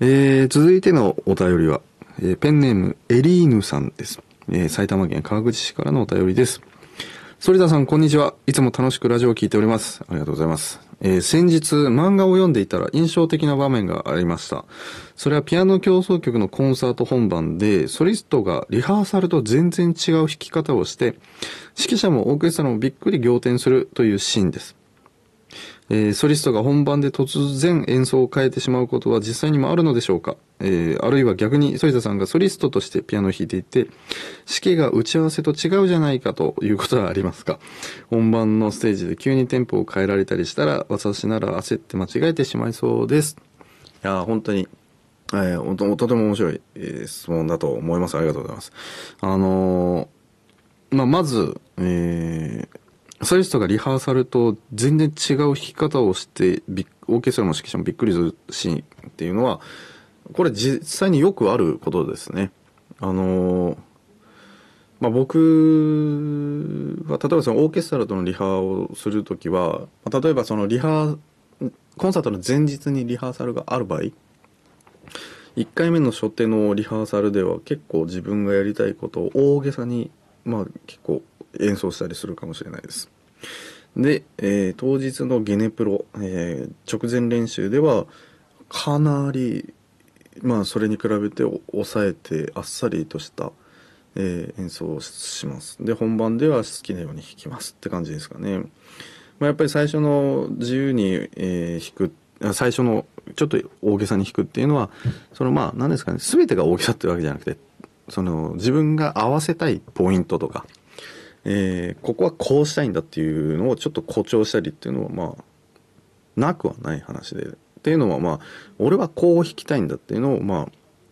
えー、続いてのお便りは、えー、ペンネームエリーヌさんです。えー、埼玉県川口市からのお便りです。反田さん、こんにちは。いつも楽しくラジオを聞いております。ありがとうございます。えー、先日、漫画を読んでいたら印象的な場面がありました。それはピアノ競争曲のコンサート本番で、ソリストがリハーサルと全然違う弾き方をして、指揮者もオーケストラもびっくり仰天するというシーンです。えー、ソリストが本番で突然演奏を変えてしまうことは実際にもあるのでしょうか、えー、あるいは逆に反田さんがソリストとしてピアノを弾いていて、指揮が打ち合わせと違うじゃないかということはありますか？本番のステージで急にテンポを変えられたりしたら、私なら焦って間違えてしまいそうです。いや本当に、えー、とても面白い、えー、質問だと思います。ありがとうございます。あのー、まあ、まず、えー、ソリストがリハーサルと全然違う弾き方をしてオーケストラの指揮者もびっくりするシーンっていうのはこれ実際によくあることですね。あのまあ、僕は例えばそのオーケストラとのリハをする時は例えばそのリハコンサートの前日にリハーサルがある場合1回目の初手のリハーサルでは結構自分がやりたいことを大げさにまあ結構演奏したりするかもしれないです。で、えー、当日のゲネプロ、えー、直前練習ではかなりまあそれに比べて抑えてあっさりとした、えー、演奏をします。で本番では好きなように弾きますって感じですかね。まあ、やっぱり最初の自由に、えー、弾く最初のちょっと大げさに弾くっていうのはそのまあ何ですかね全てが大げさってわけじゃなくてその自分が合わせたいポイントとかえー、ここはこうしたいんだっていうのをちょっと誇張したりっていうのはまあなくはない話でっていうのはまあ俺はこう弾きたいんだっていうのをまあ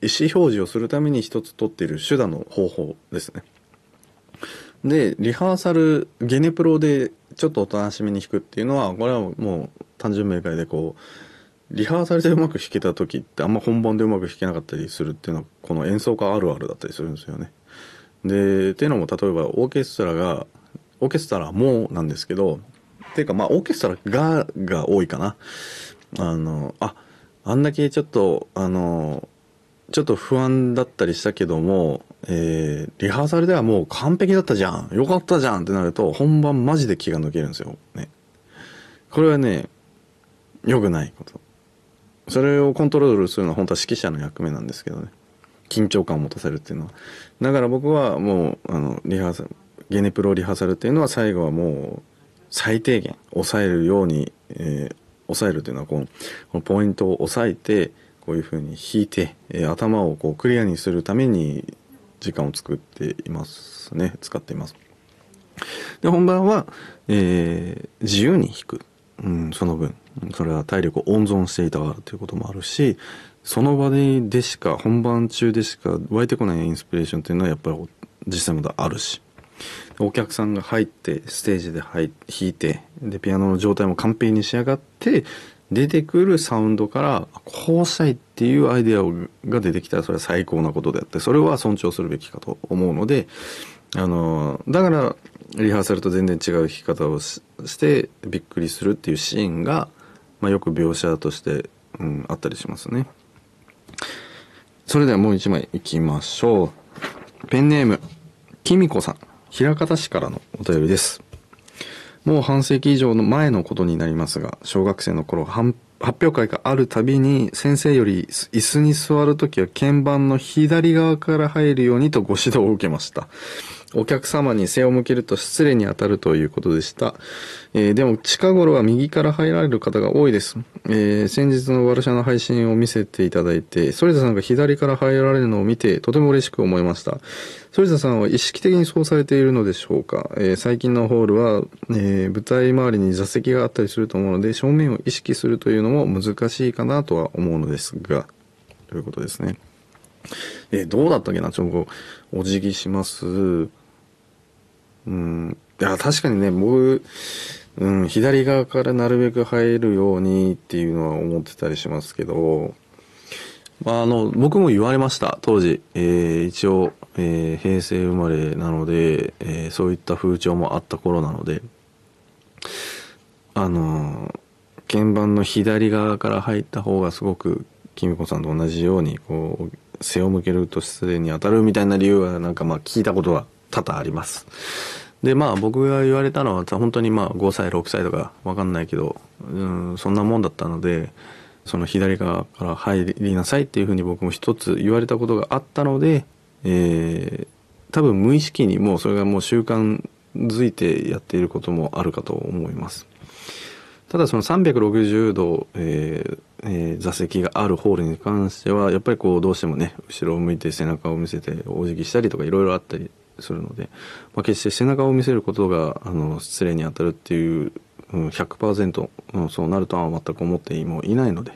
意思表示をするために一つ取っている手段の方法ですね。でリハーサルゲネプロでちょっとおとなしみに弾くっていうのはこれはもう単純明快でこうリハーサルでうまく弾けた時ってあんま本番でうまく弾けなかったりするっていうのはこの演奏家あるあるだったりするんですよね。でっていうのも例えばオーケストラがオーケストラもなんですけどっていうかまあオーケストラがが多いかな。あのああんだけちょっとあのちょっと不安だったりしたけども、えー、リハーサルではもう完璧だったじゃん。よかったじゃんってなると本番マジで気が抜けるんですよ。ね。これはね良くないこと。それをコントロールするのは本当は指揮者の役目なんですけどね。緊張感を持たせるっていうのは。だから僕はもうあのリハーサルゲネプロリハーサルっていうのは最後はもう最低限抑えるように、えー、抑えるというのはこのポイントを押さえてこういうふうに引いて、えー、頭をこうクリアにするために時間を作っていますね。使っています。で本番は、えー、自由に弾く、うん、その分それは体力を温存していたということもあるしその場でしか本番中でしか湧いてこないインスピレーションっていうのはやっぱり実際まだあるしお客さんが入ってステージで弾いてでピアノの状態も完璧に仕上がって出てくるサウンドからこうしたいっていうアイデアが出てきたらそれは最高なことであってそれは尊重するべきかと思うのであのだからリハーサルと全然違う弾き方をしてびっくりするっていうシーンが、まあ、よく描写として、うん、あったりしますね。それではもう一枚いきましょう。ペンネーム、きみこさん。平方市からのお便りです。もう半世紀以上の前のことになりますが、小学生の頃、発表会があるたびに、先生より椅子に座るときは鍵盤の左側から入るようにとご指導を受けました。お客様に背を向けると失礼に当たるということでした。えー、でも近頃は右から入られる方が多いです。えー、先日のワルシャの配信を見せていただいて、反田さんが左から入られるのを見てとても嬉しく思いました。反田さんは意識的にそうされているのでしょうか、えー、最近のホールは、え舞台周りに座席があったりすると思うので、正面を意識するというのも難しいかなとは思うのですが、ということですね。えー、どうだったっけな？ちょっとお辞儀します。うん。いや、確かにね、僕、うん、左側からなるべく入るようにっていうのは思ってたりしますけど、まあ、あの、僕も言われました、当時。えー、一応、えー、平成生まれなので、えー、そういった風潮もあった頃なので、あの、鍵盤の左側から入った方がすごくキミコさんと同じように、こう、背を向けると失礼に当たるみたいな理由はなんかまあ聞いたことは多々あります。で、まあ僕が言われたのは本当にまあ5歳、6歳とかわかんないけど、うん、そんなもんだったので、その左側から入りなさいっていうふうに僕も一つ言われたことがあったので、えー、多分無意識にもうそれがもう習慣づいてやっていることもあるかと思います。ただその360度、えーえー、座席があるホールに関してはやっぱりこうどうしてもね後ろを向いて背中を見せてお辞儀したりとかいろいろあったりするので、まあ、決して背中を見せることがあの失礼に当たるっていう、うん、100%、うん、そうなるとは全く思ってもいないので、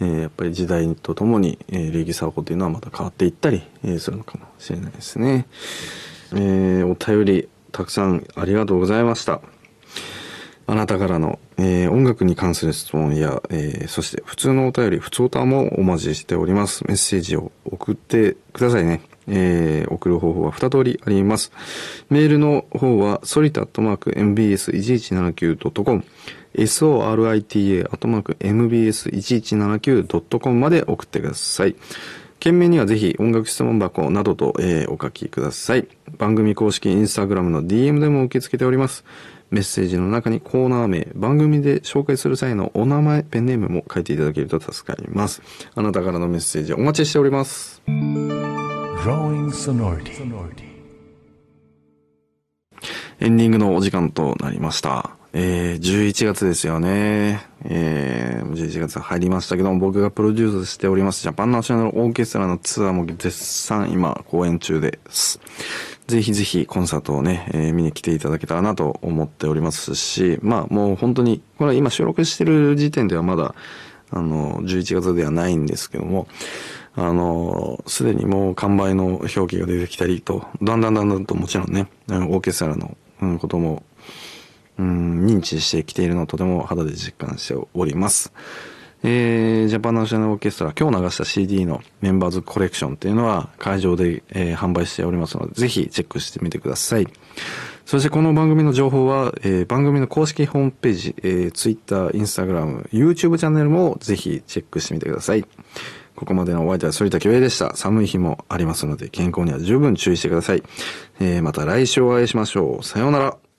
えー、やっぱり時代とともに、えー、礼儀作法というのはまた変わっていったり、えー、するのかもしれないですね。えー、お便りたくさんありがとうございました。あなたからの、えー、音楽に関する質問や、えー、そして普通のお便り、普通歌もお待ちしております。メッセージを送ってくださいね。えー、送る方法は2通りあります。メールの方は、ソリタアットマーク mbs1179.com、SORITA ットマーク MBS1179.com まで送ってください。件名にはぜひ音楽質問箱などと、えー、お書きください。番組公式インスタグラムの DM でも受け付けております。メッセージの中にコーナー名、番組で紹介する際のお名前、ペンネームも書いていただけると助かります。あなたからのメッセージお待ちしております。エンディングのお時間となりました。えー、11月ですよね。えー、11月入りましたけども、僕がプロデュースしております、ジャパンナショナルオーケストラのツアーも絶賛今公演中です。ぜひぜひコンサートをね、えー、見に来ていただけたらなと思っておりますし、まあもう本当に、これ今収録してる時点ではまだ、あの、11月ではないんですけども、あの、すでにもう完売の表記が出てきたりと、だんだんだんだんともちろんね、オーケストラの、ことも、うん、認知してきているのをとても肌で実感しております。えー、ジャパンナショナルオーケストラ、今日流した CD のメンバーズコレクションっていうのは会場で、えー、販売しておりますので、ぜひチェックしてみてください。そしてこの番組の情報は、えー、番組の公式ホームページ、えー、Twitter、Instagram、YouTube チャンネルもぜひチェックしてみてください。ここまでのお相手は反田恭平でした。寒い日もありますので、健康には十分注意してください。えー、また来週お会いしましょう。さようなら。